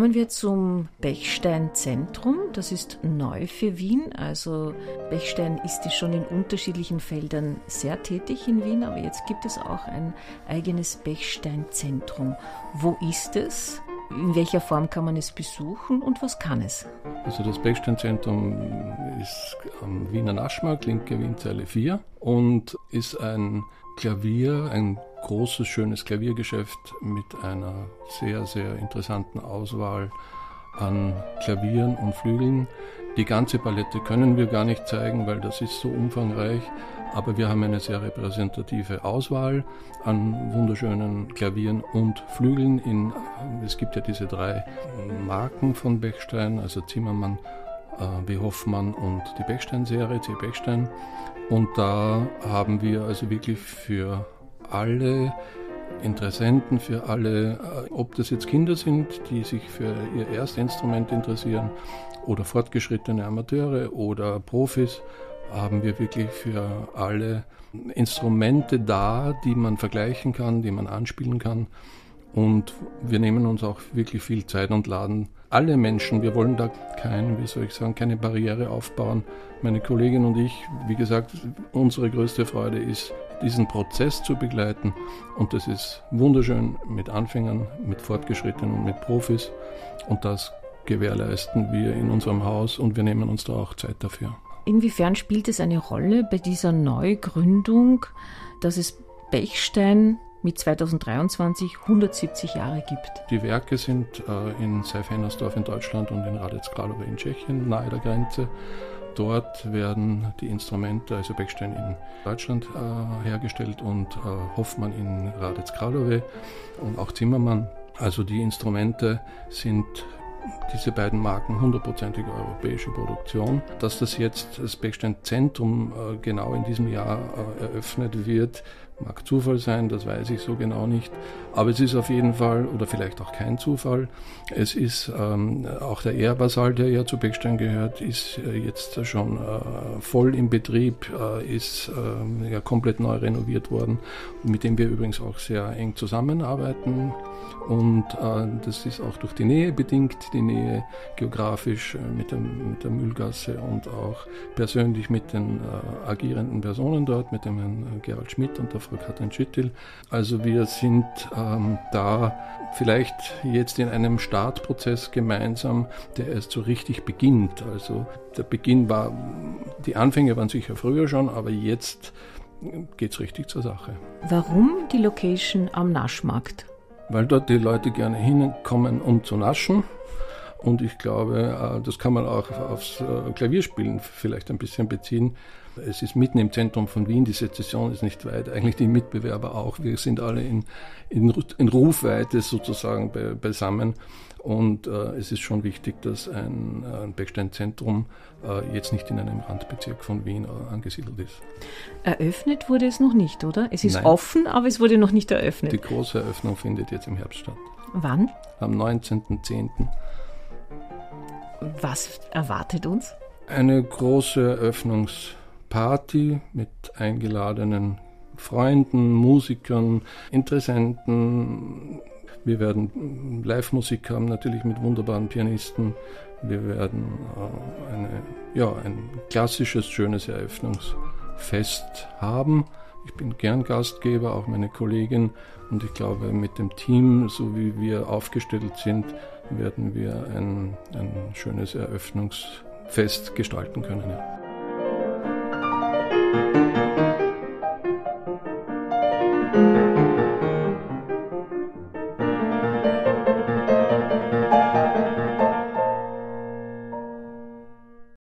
Kommen wir zum Bechstein Zentrum. Das ist neu für Wien. Also Bechstein ist schon in unterschiedlichen Feldern sehr tätig in Wien, aber jetzt gibt es auch ein eigenes Bechstein Zentrum. Wo ist es? In welcher Form kann man es besuchen und was kann es? Also das Bechstein-Zentrum ist am Wiener Naschmarkt, linke Wienzeile 4 und ist ein Klavier, ein großes, schönes Klaviergeschäft mit einer sehr, sehr interessanten Auswahl an Klavieren und Flügeln. Die ganze Palette können wir gar nicht zeigen, weil das ist so umfangreich, aber wir haben eine sehr repräsentative Auswahl an wunderschönen Klavieren und Flügeln. In, es gibt ja diese drei Marken von Bechstein, also Zimmermann, äh, W. Hoffmann und die Bechstein-Serie, C. Bechstein. Und da haben wir also wirklich für alle Interessenten, für alle, äh, ob das jetzt Kinder sind, die sich für ihr Erstinstrument interessieren, oder fortgeschrittene Amateure oder Profis, haben wir wirklich für alle Instrumente da, die man vergleichen kann, die man anspielen kann. Und wir nehmen uns auch wirklich viel Zeit und laden alle Menschen, wir wollen da kein, wie soll ich sagen, keine Barriere aufbauen. Meine Kollegin und ich, wie gesagt, unsere größte Freude ist, diesen Prozess zu begleiten. Und das ist wunderschön mit Anfängern, mit Fortgeschrittenen und mit Profis. Und das gewährleisten wir in unserem Haus und wir nehmen uns da auch Zeit dafür. Inwiefern spielt es eine Rolle bei dieser Neugründung, dass es Bechstein mit 2023 170 Jahre gibt? Die Werke sind äh, in Seifhennersdorf in Deutschland und in Radec Kralove in Tschechien, nahe der Grenze. Dort werden die Instrumente, also Bechstein in Deutschland äh, hergestellt und äh, Hoffmann in Radec Kralove und auch Zimmermann. Also die Instrumente sind diese beiden Marken hundertprozentige europäische Produktion. Dass das jetzt das Bechstein Zentrum äh, genau in diesem Jahr eröffnet wird, Mag Zufall sein, das weiß ich so genau nicht. Aber es ist auf jeden Fall, oder vielleicht auch kein Zufall, es ist ähm, auch der Ehrbasal, der ja zu Beckstein gehört, ist äh, jetzt schon äh, voll im Betrieb, äh, ist ähm, ja komplett neu renoviert worden, mit dem wir übrigens auch sehr eng zusammenarbeiten. Und äh, das ist auch durch die Nähe bedingt, die Nähe geografisch äh, mit, dem, mit der Mühlgasse und auch persönlich mit den äh, agierenden Personen dort, mit dem Herrn Gerald Schmidt und der Frau Katrin Schüttil. Also wir sind ähm, da vielleicht jetzt in einem Startprozess gemeinsam, der erst so richtig beginnt. Also der Beginn war, die Anfänge waren sicher früher schon, aber jetzt geht es richtig zur Sache. Warum die Location am Naschmarkt? Weil dort die Leute gerne hinkommen, um zu naschen. Und ich glaube, äh, das kann man auch aufs äh, Klavierspielen vielleicht ein bisschen beziehen. Es ist mitten im Zentrum von Wien, die Sezession ist nicht weit, eigentlich die Mitbewerber auch. Wir sind alle in, in, in Rufweite sozusagen be, beisammen. Und äh, es ist schon wichtig, dass ein, ein Beckstein-Zentrum äh, jetzt nicht in einem Randbezirk von Wien äh, angesiedelt ist. Eröffnet wurde es noch nicht, oder? Es ist Nein. offen, aber es wurde noch nicht eröffnet. Die große Eröffnung findet jetzt im Herbst statt. Wann? Am 19.10. Was erwartet uns? Eine große Eröffnungsparty mit eingeladenen Freunden, Musikern, Interessenten. Wir werden Live-Musik haben, natürlich mit wunderbaren Pianisten. Wir werden äh, eine, ja, ein klassisches, schönes Eröffnungsfest haben. Ich bin gern Gastgeber, auch meine Kollegin. Und ich glaube, mit dem Team, so wie wir aufgestellt sind, werden wir ein, ein schönes Eröffnungsfest gestalten können. Ja.